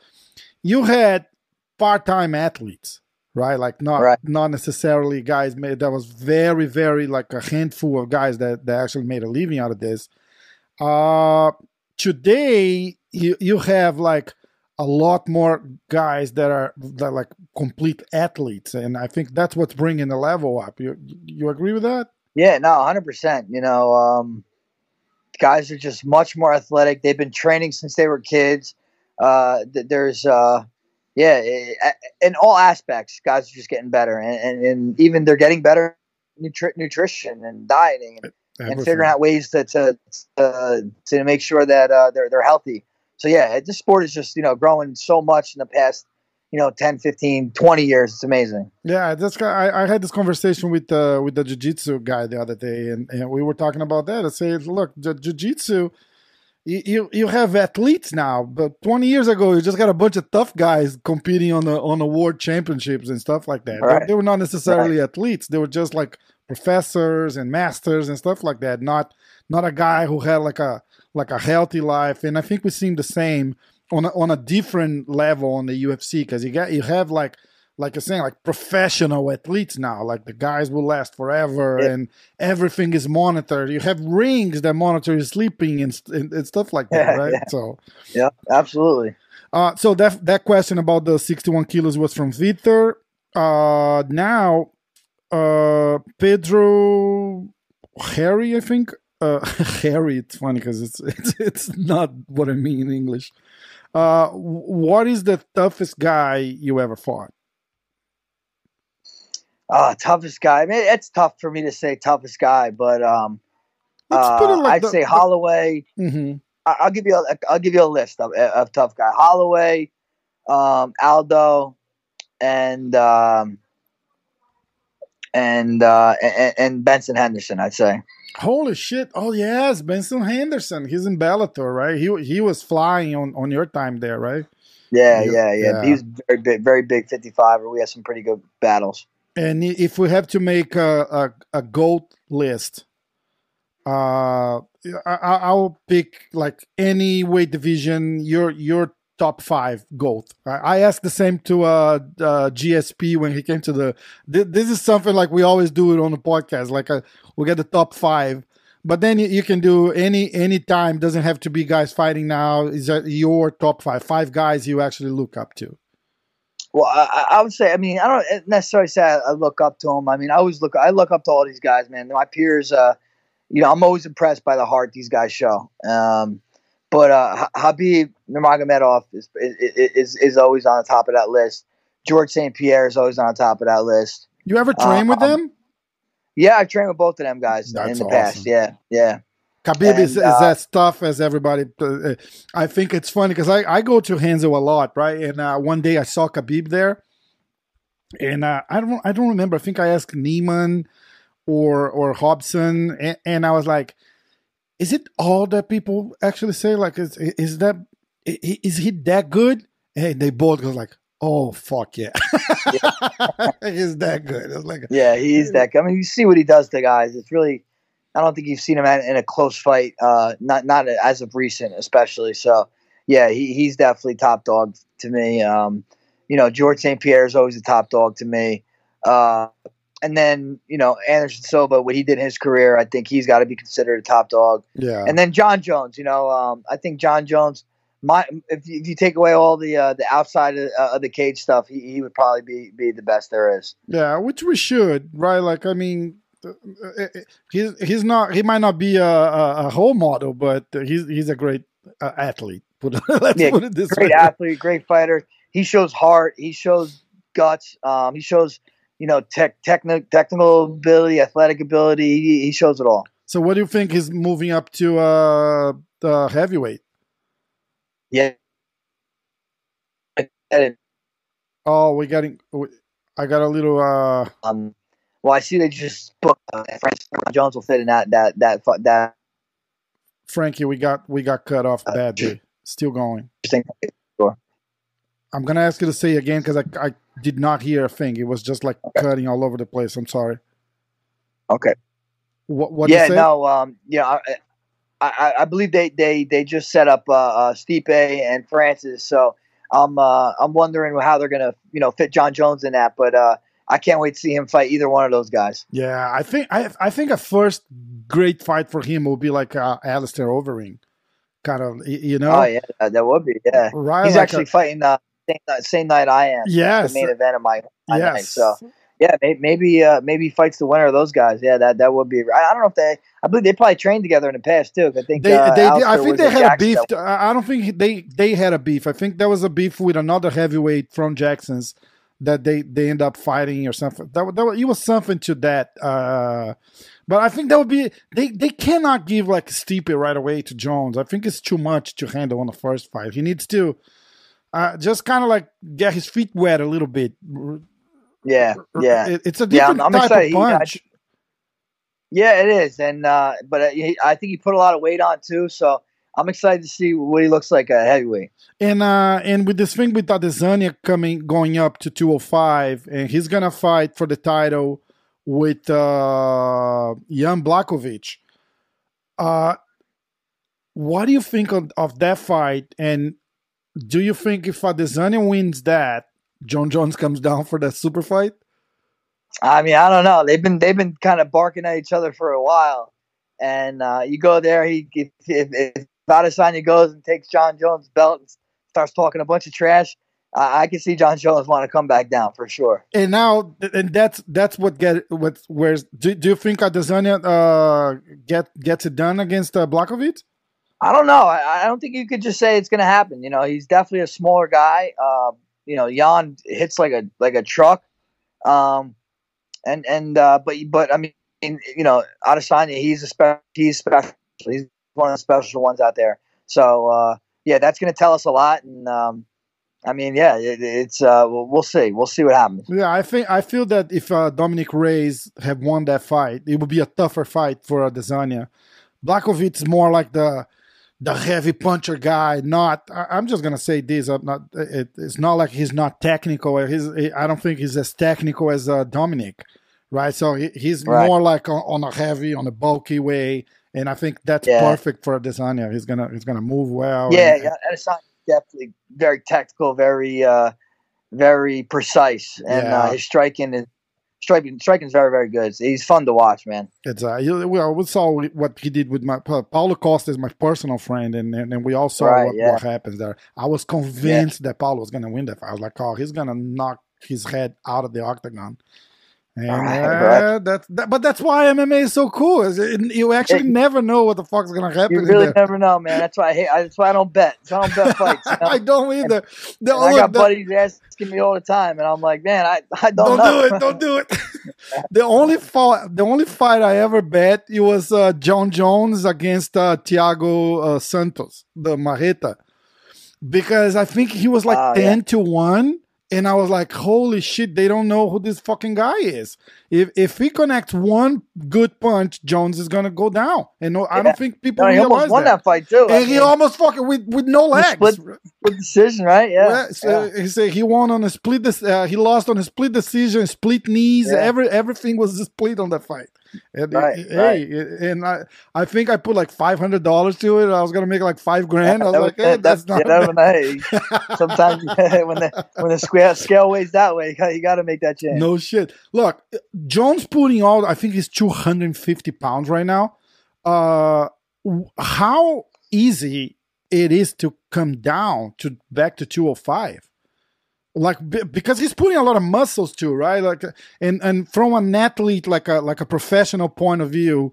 you had part-time athletes right like not Right. not necessarily guys made that was very very like a handful of guys that, that actually made a living out of this uh today you you have like a lot more guys that are that are like complete athletes and i think that's what's bringing the level up you you agree with that Yeah, no, hundred percent. You know, um, guys are just much more athletic. They've been training since they were kids. Uh, th- there's, uh, yeah, in all aspects, guys are just getting better, and, and, and even they're getting better nutri- nutrition and dieting and, and figuring out ways to to to, to make sure that uh, they're they're healthy. So yeah, this sport is just you know growing so much in the past you know 10 15 20 years it's amazing Yeah, that's I, I had this conversation with uh, with the jiu-jitsu guy the other day, and, and we were talking about that. I said, look, the jiu-jitsu, you, you have athletes now, but 20 years ago, you just got a bunch of tough guys competing on the on the world championships and stuff like that. Right. They, were not necessarily athletes; they were just like professors and masters and stuff like that. Not not a guy who had like a like a healthy life. And I think we seem the same on a, on a different level on the UFC because you got you have like like you're saying like professional athletes now like the guys will last forever Yeah. and everything is monitored you have rings that monitor your sleeping and, and, and stuff like that right yeah. so yeah absolutely uh so that that question about the 61 kilos was from Victor uh now uh Pedro Harry I think. Uh Harry it's funny because it's, it's it's not what I mean in English. Uh what is the toughest guy you ever fought? Uh toughest guy. I mean it's tough for me to say toughest guy but um uh, like i'd the- say the- holloway. Hmm I- I'll give you a, I'll give you a list of, of tough guy. Holloway, um, Aldo, and um, and, uh, and and Benson Henderson. I'd say. Holy shit! Oh yes, Benson Henderson. He's in Bellator, right? He he was flying on on your time there, right? Yeah, Yeah, yeah, yeah. He was very big, very big. Fifty-five. We had some pretty good battles. And if we have to make a a, a goat list, uh, I, I- I'll pick like any weight division. Your your top five goat. I, asked the same to uh, uh GSP when he came to the. Th- this is something like we always do it on the podcast. Like uh we get the top five. But then you, you can do any any time. Doesn't have to be guys fighting now. Is that your top five? Five guys you actually look up to. Well, I, I- would say. I mean, I don't necessarily say I, I look up to them. I mean, I always look. I look up to all these guys, man. My peers. Uh, you know, I'm always impressed by the heart these guys show. Um, but uh, Khabib Nurmagomedov is, is is is always on the top of that list. George St. Pierre is always on the top of that list. You ever train with Um, them? Yeah, I've trained with both of them guys That's in the past. Yeah, yeah. Khabib is, And, is uh, as tough as everybody. uh, I think it's funny because I, I go to Renzo a lot, right? And uh, one day I saw Khabib there, and uh, I don't I don't remember. I think I asked Neiman or or Hobson, and, and I was like, "Is it all that people actually say? Like, is is that is he that good?" And they both go like, "Oh fuck yeah, he's that good." I was like, Yeah, he's that. guy. I mean, you see what he does to guys. It's really. I don't think you've seen him in a close fight. Uh, not not as of recent, especially. So, yeah, he, he's definitely top dog to me. Um, you know, George St. Pierre is always a top dog to me. Uh, and then you know Anderson Silva, what he did in his career, I think he's got to be considered a top dog. "Yeah." And then Jon Jones, you know, um, I think Jon Jones. My, if you, if you take away all the uh, the outside of, uh, of the cage stuff, he, he would probably be be the best there is. Yeah, which we should, right? Like, I mean, uh, uh, he's he's not he might not be a, a, a role model, but he's he's a great uh, athlete. Put let's Yeah, put it this great way. athlete, great fighter. He shows heart. He shows guts. Um, he shows you know tech, techni- technical ability, athletic ability. He, he shows it all. So, what do you think is moving up to uh, the heavyweight? Yeah. Oh, we got I got a little. uh um, well, I see they just booked uh, Francis Jones will fit in that that that that. Frankie, we got we got cut off badly. Still going. I'm gonna ask you to say again because I I did not hear a thing. It was just like cutting all over the place. I'm sorry. Okay. What what yeah, say? no, um, you know, I, I, I believe they, they, they just set up uh, uh, Stipe and Francis, so I'm uh, I'm wondering how they're gonna you know fit Jon Jones in that, but uh, I can't wait to see him fight either one of those guys. Yeah, I think I I think a first great fight for him will be like uh, Alistair Overeem, kind of you know. Oh yeah, that, that would be yeah. Right, He's like actually a- fighting uh, same, night, same night I am. Yes. the main event of my, my night. So yeah, may, maybe uh, maybe fights the winner of those guys. Yeah, that that would be. I, don't know if they. I believe they probably trained together in the past too. I think They, uh, they, I think they had a beef. that- I don't think they they had a beef. I think there was a beef with another heavyweight from Jackson's that they they end up fighting or something. That, that it was something to that. Uh, but I think that would be they they cannot give like Stipe right away to Jones. I think it's too much to handle on the first fight. He needs to. Uh, just kind of like get his feet wet a little bit. Yeah, yeah, it's a different I'm type excited. of He- I- punch. yeah. It is, and uh, but uh, he, I think he put a lot of weight on too. So I'm excited to see what he looks like at heavyweight. And uh, and with this thing with Adesanya coming going up to 205, and he's gonna fight for the title with uh, Jan Blachowicz. Uh, what do you think of, of that fight? And do you think if Adesanya wins that, Jon Jones comes down for that super fight? I mean, I don't know. They've been they've been kind of barking at each other for a while, and uh, you go there. He if, if, if Adesanya goes and takes Jon Jones' belt and starts talking a bunch of trash, I, I can see Jon Jones want to come back down for sure. And now, and that's that's what get what where's do, do you think Adesanya uh get gets it done against uh, Blachowicz? I don't know. I, I don't think you could just say it's going to happen. You know, he's definitely a smaller guy. Uh, you know, Jan hits like a like a truck. Um, and and uh, but but I mean, you know, Adesanya, he's a special. He's special. He's one of the special ones out there. So uh, yeah, that's going to tell us a lot. And um, I mean, yeah, it, it's uh, we'll, see. We'll see what happens. Yeah, I think I feel that if uh, Dominick Reyes had won that fight, it would be a tougher fight for Adesanya. Is more like the the heavy puncher guy. Not, I, I'm just gonna say this. I'm not. It, it's not like he's not technical. He's. I don't think he's as technical as uh, Dominick, right? So he, he's Right. more like on, on a heavy, on a bulky way, and I think that's Yeah. perfect for Adesanya. He's gonna he's gonna move well. Yeah, and- yeah, Adesanya definitely very tactical, very uh, very precise, and Yeah. uh, his striking is striking striking is very very good. He's fun to watch, man. It's uh, well, we saw what he did with my Pa- Paulo Costa is my personal friend, and and, and we all saw Right, what, yeah. what happens there. I was convinced that Paulo was going to win that fight. I was like, oh, he's going to knock his head out of the octagon. And Right, uh, right. that, but that's why MMA is so cool. Is it, you actually It- never know what the fuck's going to happen. You really never know, man. That's why I hate. That's why I don't bet. I don't bet fights. You know? I don't either. The, And I got buddies asking me all the time, and I'm like, man, I, I don't don't, know. do it. Don't do it. the only fight, the only fight I ever bet it was uh, Jon Jones against uh, Thiago uh, Santos, the Marreta, because I think he was like ten yeah. to one, and I was like, holy shit, they don't know who this fucking guy is. If if he connects one good punch, Jones is gonna go down, and no, I don't think people No, he realize almost won that. that, fight too. I And he mean, almost fucking with with no legs. split- split decision, right? Yeah. Yeah, so he said he won on a split. dec- Uh, he lost on a split decision, split knees. Yeah. Every everything was split on that fight. And, Right, hey, and I, I think I put like five hundred dollars to it. I was gonna make like five grand. I was like, hey, that- that's not. yeah, bad. hey, sometimes when the when the scale scale weighs that way, you got to make that change. No shit. Look, Jones putting out. I think he's two hundred and fifty pounds right now. Uh, how easy it is to come down to back to two hundred five. Like because he's putting a lot of muscles too, right? Like, and and from an athlete, like a like a professional point of view,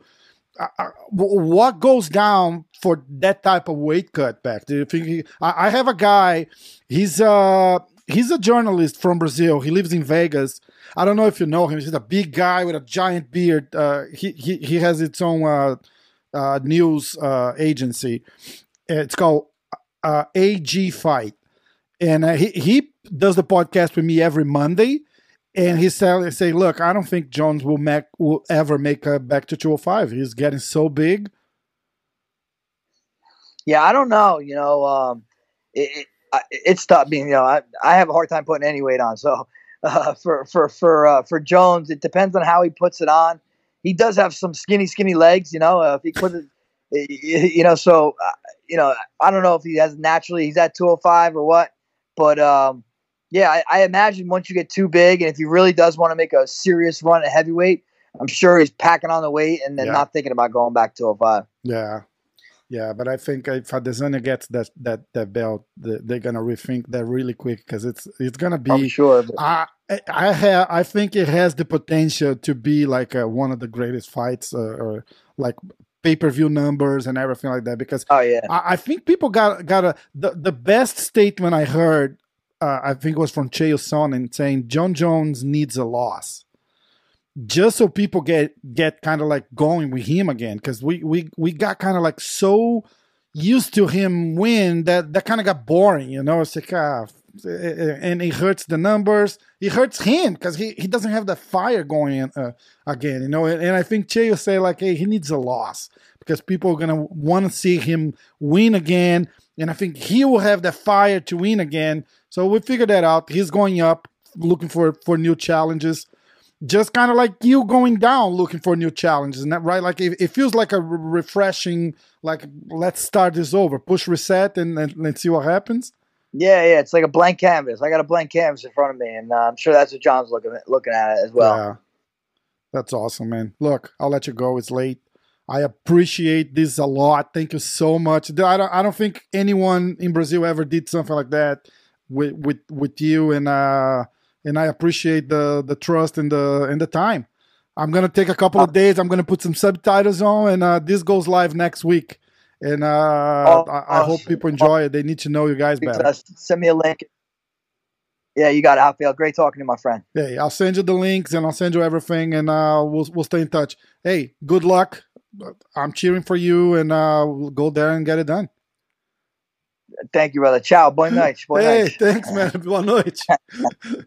uh, uh, what goes down for that type of weight cut back? Do you think? He, I, I have a guy. He's uh he's a journalist from Brazil. He lives in Vegas. I don't know if you know him. He's a big guy with a giant beard. Uh, he he he has its own uh, uh, news uh, agency. It's called uh, AG Fight, and uh, he he does the podcast with me every Monday. And he said, "Say, look, I don't think Jones will make will ever make a back to 205. He's getting so big. Yeah, I don't know. You know, um, it, I- it's tough. Being, you know, I, I have a hard time putting any weight on. So uh, for for for uh, for Jones, it depends on how he puts it on. He does have some skinny, skinny legs. You know, uh, if he puts it, you know, so uh, you know, I don't know if he has naturally he's at 205 or what, but um, yeah, I, I imagine once you get too big, and if he really does want to make a serious run at heavyweight, I'm sure he's packing on the weight and then Yeah. not thinking about going back to 205. Yeah, yeah. But I think if Adesanya gets that that that belt, they're gonna rethink that really quick because it's it's gonna be. I'm sure. But I I have I think it has the potential to be like uh one of the greatest fights uh, or like pay per view numbers and everything like that because oh yeah. I, I think people got got a the, the best statement I heard uh, I think was from Chael Sonnen saying Jon Jones needs a loss just so people get get kind of like going with him again because we we we got kind of like so used to him win, that that kind of got boring. You know, it's like uh, and it hurts the numbers. It hurts him because he, he doesn't have the fire going uh, again, you know. And, and I think Che will say like, hey, he needs a loss because people are gonna want to see him win again, and I think he will have the fire to win again. So we figured that out. He's going up, looking for for new challenges. Just kind of like you going down, looking for new challenges, and that right? Like it, it feels like a refreshing, like let's start this over, push reset, and, and let's see what happens. Yeah, yeah, it's like a blank canvas. I got a blank canvas in front of me, and uh, I'm sure that's what Jon's looking at, looking at it as well. Yeah, that's awesome, man. Look, I'll let you go. It's late. I appreciate this a lot. Thank you so much. I don't, I don't think anyone in Brazil ever did something like that with with with you, and uh, and I appreciate the the trust and the and the time. I'm gonna take a couple of days. I'm gonna put some subtitles on, and uh, this goes live next week and uh, oh, I, I, hope people enjoy it. They need to know you guys better. Send me a link. Yeah, you got it, Rafael. Great talking to my friend. Yeah, I'll send you the links and I'll send you everything, and uh, we'll we'll stay in touch. Hey, good luck. I'm cheering for you, and uh, we'll go there and get it done. Thank you, brother. Ciao. Boa noite. Boa hey, thanks, man. Boa noite.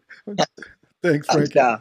thanks, Frank. Ciao.